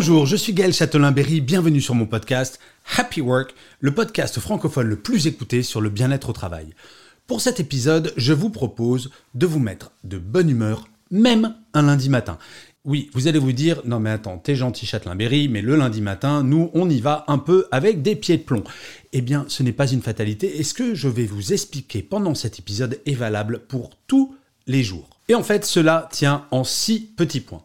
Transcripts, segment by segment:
Bonjour, je suis Gaël Châtelain-Berry, bienvenue sur mon podcast Happy Work, le podcast francophone le plus écouté sur le bien-être au travail. Pour cet épisode, je vous propose de vous mettre de bonne humeur, même un lundi matin. Oui, vous allez vous dire, non mais attends, t'es gentil Châtelain-Berry, mais le lundi matin, nous, on y va un peu avec des pieds de plomb. Eh bien, ce n'est pas une fatalité, et ce que je vais vous expliquer pendant cet épisode est valable pour tous les jours? Et en fait, cela tient en six petits points.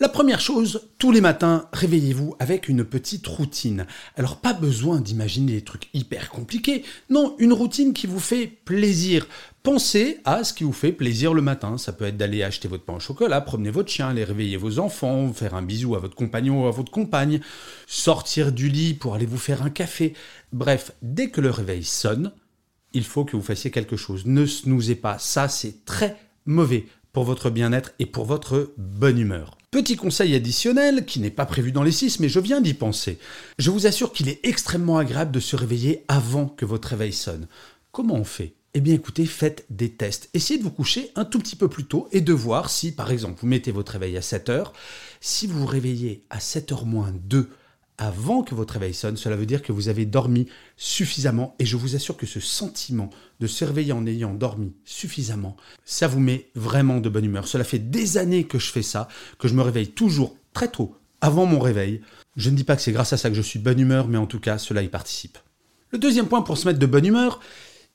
La première chose, tous les matins, réveillez-vous avec une petite routine. Alors pas besoin d'imaginer des trucs hyper compliqués, non, une routine qui vous fait plaisir. Pensez à ce qui vous fait plaisir le matin. Ça peut être d'aller acheter votre pain au chocolat, promener votre chien, aller réveiller vos enfants, faire un bisou à votre compagnon ou à votre compagne, sortir du lit pour aller vous faire un café. Bref, dès que le réveil sonne, il faut que vous fassiez quelque chose. Ne snoozez pas, ça c'est très mauvais pour votre bien-être et pour votre bonne humeur. Petit conseil additionnel, qui n'est pas prévu dans les 6, mais je viens d'y penser. Je vous assure qu'il est extrêmement agréable de se réveiller avant que votre réveil sonne. Comment on fait? Eh bien écoutez, faites des tests. Essayez de vous coucher un tout petit peu plus tôt et de voir si, par exemple, vous mettez votre réveil à 7 heures. Si vous vous réveillez à 7h moins 2 avant que votre réveil sonne, cela veut dire que vous avez dormi suffisamment et je vous assure que ce sentiment de se réveiller en ayant dormi suffisamment, ça vous met vraiment de bonne humeur. Cela fait des années que je fais ça, que je me réveille toujours très tôt avant mon réveil. Je ne dis pas que c'est grâce à ça que je suis de bonne humeur, mais en tout cas, cela y participe. Le deuxième point pour se mettre de bonne humeur,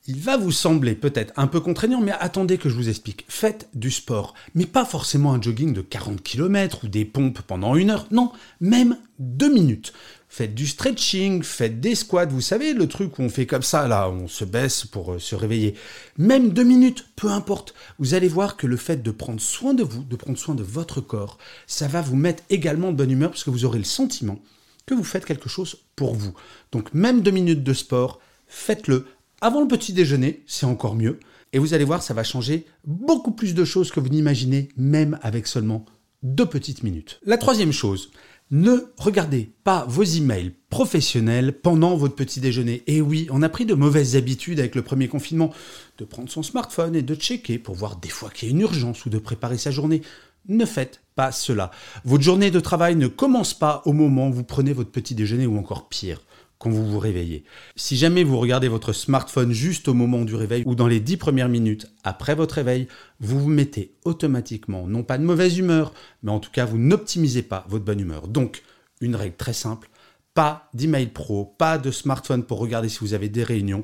il va vous sembler peut-être un peu contraignant, mais attendez que je vous explique. Faites du sport, mais pas forcément un jogging de 40 km ou des pompes pendant une heure, non, même deux minutes. Faites du stretching, faites des squats, vous savez, le truc où on fait comme ça, là, on se baisse pour euh, se réveiller. Même deux minutes, peu importe. Vous allez voir que le fait de prendre soin de vous, de prendre soin de votre corps, ça va vous mettre également de bonne humeur parce vous aurez le sentiment que vous faites quelque chose pour vous. Donc même deux minutes de sport, faites-le avant le petit déjeuner, c'est encore mieux. Et vous allez voir, ça va changer beaucoup plus de choses que vous n'imaginez, même avec seulement deux petites minutes. La troisième chose, ne regardez pas vos emails professionnels pendant votre petit déjeuner. Et oui, on a pris de mauvaises habitudes avec le premier confinement, de prendre son smartphone et de checker pour voir des fois qu'il y a une urgence ou de préparer sa journée. Ne faites pas cela. Votre journée de travail ne commence pas au moment où vous prenez votre petit déjeuner ou encore pire vous vous réveillez. Si jamais vous regardez votre smartphone juste au moment du réveil ou dans les dix premières minutes après votre réveil, vous vous mettez automatiquement, non pas de mauvaise humeur, mais en tout cas vous n'optimisez pas votre bonne humeur. Donc, une règle très simple, pas d'email pro, pas de smartphone pour regarder si vous avez des réunions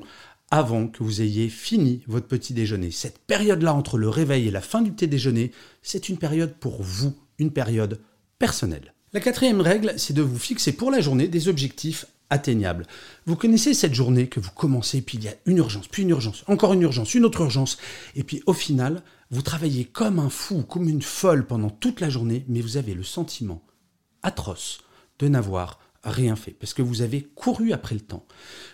avant que vous ayez fini votre petit déjeuner. Cette période-là entre le réveil et la fin du petit déjeuner, c'est une période pour vous, une période personnelle. La quatrième règle, c'est de vous fixer pour la journée des objectifs atteignable. Vous connaissez cette journée que vous commencez, puis il y a une urgence, puis une urgence, encore une urgence, une autre urgence, et puis au final, vous travaillez comme un fou, comme une folle pendant toute la journée, mais vous avez le sentiment atroce de n'avoir rien fait, parce que vous avez couru après le temps.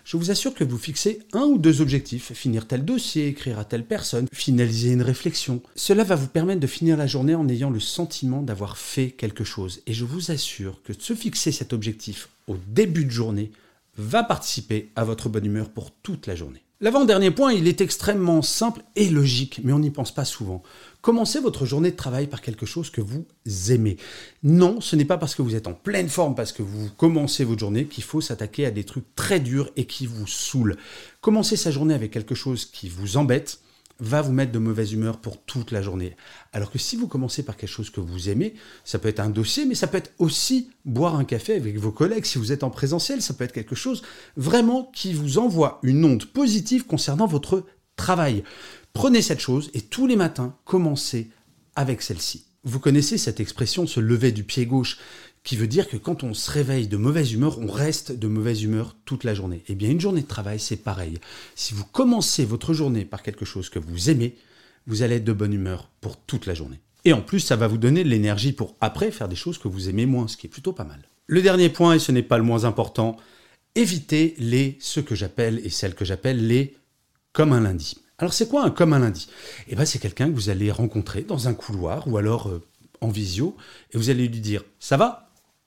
Je vous assure que vous fixez un ou deux objectifs, finir tel dossier, écrire à telle personne, finaliser une réflexion. Cela va vous permettre de finir la journée en ayant le sentiment d'avoir fait quelque chose. Et je vous assure que se fixer cet objectif au début de journée va participer à votre bonne humeur pour toute la journée. L'avant-dernier point, il est extrêmement simple et logique, mais on n'y pense pas souvent. Commencez votre journée de travail par quelque chose que vous aimez. Non, ce n'est pas parce que vous êtes en pleine forme, parce que vous commencez votre journée, qu'il faut s'attaquer à des trucs très durs et qui vous saoulent. Commencez sa journée avec quelque chose qui vous embête, va vous mettre de mauvaise humeur pour toute la journée. Alors que si vous commencez par quelque chose que vous aimez, ça peut être un dossier, mais ça peut être aussi boire un café avec vos collègues. Si vous êtes en présentiel, ça peut être quelque chose vraiment qui vous envoie une onde positive concernant votre travail. Prenez cette chose et tous les matins, commencez avec celle-ci. Vous connaissez cette expression se lever du pied gauche qui veut dire que quand on se réveille de mauvaise humeur, on reste de mauvaise humeur toute la journée. Eh bien, une journée de travail, c'est pareil. Si vous commencez votre journée par quelque chose que vous aimez, vous allez être de bonne humeur pour toute la journée. Et en plus, ça va vous donner de l'énergie pour après faire des choses que vous aimez moins, ce qui est plutôt pas mal. Le dernier point, et ce n'est pas le moins important, évitez les, ce que j'appelle, et celles que j'appelle les comme un lundi. Alors c'est quoi un comme un lundi? Eh bien c'est quelqu'un que vous allez rencontrer dans un couloir ou alors euh, en visio, et vous allez lui dire ⁇ ça va ?⁇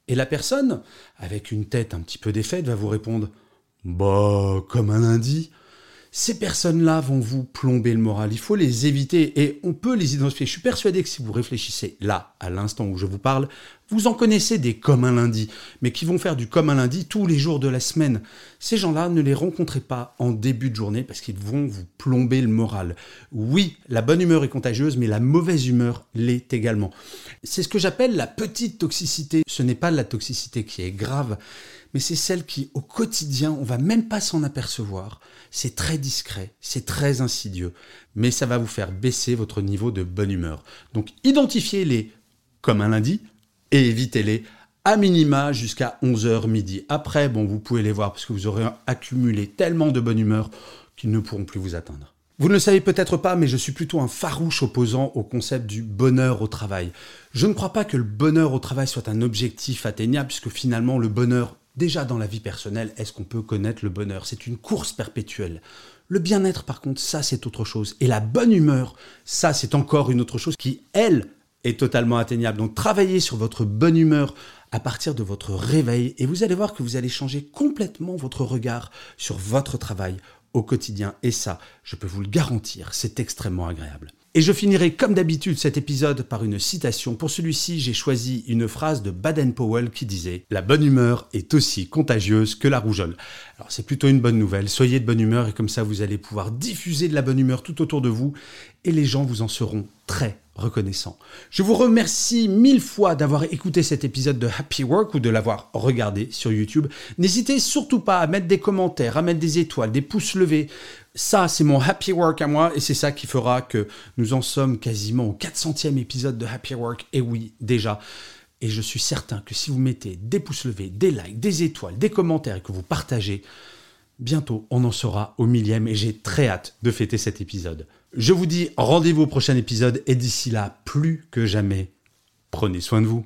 et la personne, avec une tête un petit peu défaite, va vous répondre Bah, comme un lundi. Ces personnes-là vont vous plomber le moral. Il faut les éviter et on peut les identifier. Je suis persuadé que si vous réfléchissez là, à l'instant où je vous parle, vous en connaissez des comme un lundi, mais qui vont faire du comme un lundi tous les jours de la semaine. Ces gens-là, ne les rencontrez pas en début de journée parce qu'ils vont vous plomber le moral. Oui, la bonne humeur est contagieuse, mais la mauvaise humeur l'est également. C'est ce que j'appelle la petite toxicité. Ce n'est pas la toxicité qui est grave, mais c'est celle qui, au quotidien, on va même pas s'en apercevoir. C'est très discret, c'est très insidieux, mais ça va vous faire baisser votre niveau de bonne humeur. Donc identifiez-les comme un lundi et évitez-les à minima jusqu'à 11h midi. Après, bon, vous pouvez les voir parce que vous aurez accumulé tellement de bonne humeur qu'ils ne pourront plus vous atteindre. Vous ne le savez peut-être pas, mais je suis plutôt un farouche opposant au concept du bonheur au travail. Je ne crois pas que le bonheur au travail soit un objectif atteignable, puisque finalement le bonheur Déjà dans la vie personnelle, est-ce qu'on peut connaître le bonheur? C'est une course perpétuelle. Le bien-être, par contre, ça c'est autre chose. Et la bonne humeur, ça c'est encore une autre chose qui, elle, est totalement atteignable. Donc travaillez sur votre bonne humeur à partir de votre réveil et vous allez voir que vous allez changer complètement votre regard sur votre travail au quotidien. Et ça, je peux vous le garantir, c'est extrêmement agréable. Et je finirai comme d'habitude cet épisode par une citation. Pour celui-ci, j'ai choisi une phrase de Baden-Powell qui disait ⁇ La bonne humeur est aussi contagieuse que la rougeole ⁇ Alors c'est plutôt une bonne nouvelle, soyez de bonne humeur et comme ça vous allez pouvoir diffuser de la bonne humeur tout autour de vous et les gens vous en seront très reconnaissants. Je vous remercie mille fois d'avoir écouté cet épisode de Happy Work ou de l'avoir regardé sur YouTube. N'hésitez surtout pas à mettre des commentaires, à mettre des étoiles, des pouces levés. Ça, c'est mon happy work à moi et c'est ça qui fera que nous en sommes quasiment au 400e épisode de Happy Work. Et oui, déjà. Et je suis certain que si vous mettez des pouces levés, des likes, des étoiles, des commentaires et que vous partagez, bientôt on en sera au millième et j'ai très hâte de fêter cet épisode. Je vous dis rendez-vous au prochain épisode et d'ici là, plus que jamais, prenez soin de vous.